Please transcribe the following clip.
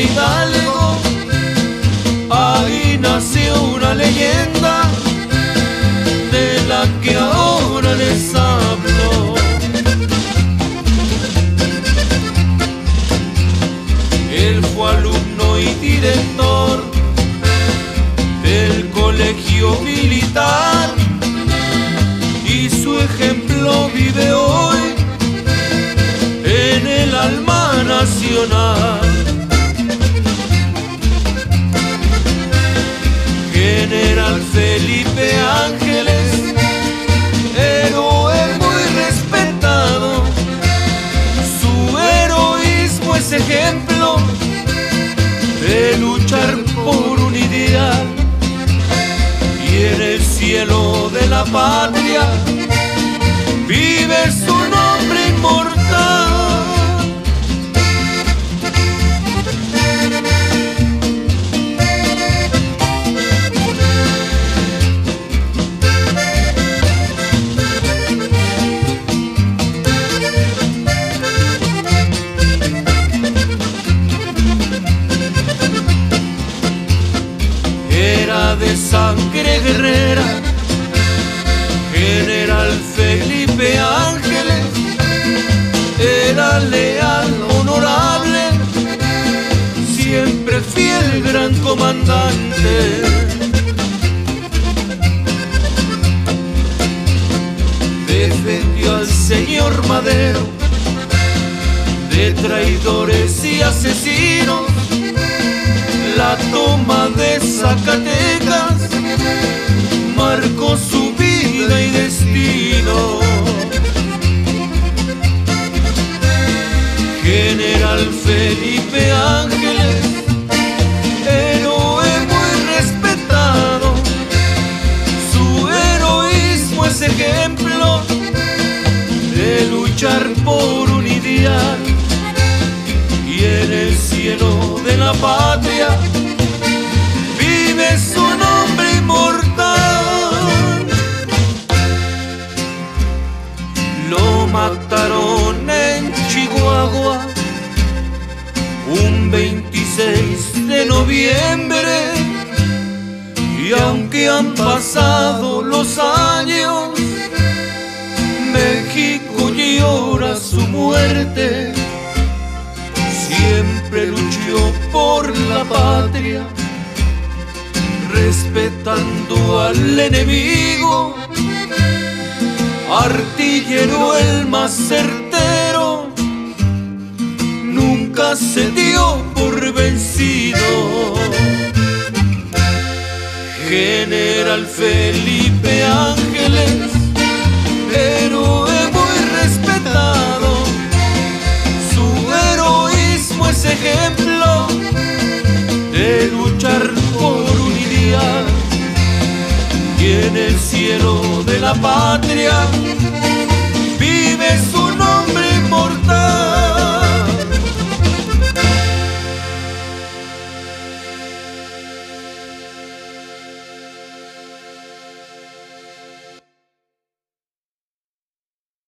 Hidalgo, ahí nació una leyenda de la que ahora les hablo. Él fue alumno y director del colegio militar y su ejemplo vive hoy en el alma nacional. Felipe Ángeles, héroe muy respetado, su heroísmo es ejemplo de luchar por un ideal. Y en el cielo de la patria vive su de sangre guerrera, general Felipe Ángeles, era leal, honorable, siempre fiel gran comandante. Defendió al señor Madero de traidores y asesinos la toma de Zacatecas de luchar por un ideal y en el cielo de la patria vive su nombre inmortal. Lo mataron en Chihuahua un 26 de noviembre y aunque han pasado los años, su muerte siempre luchó por la patria, respetando al enemigo, artillero el más certero, nunca se dio por vencido. General Felipe Ángeles, y en el cielo de la patria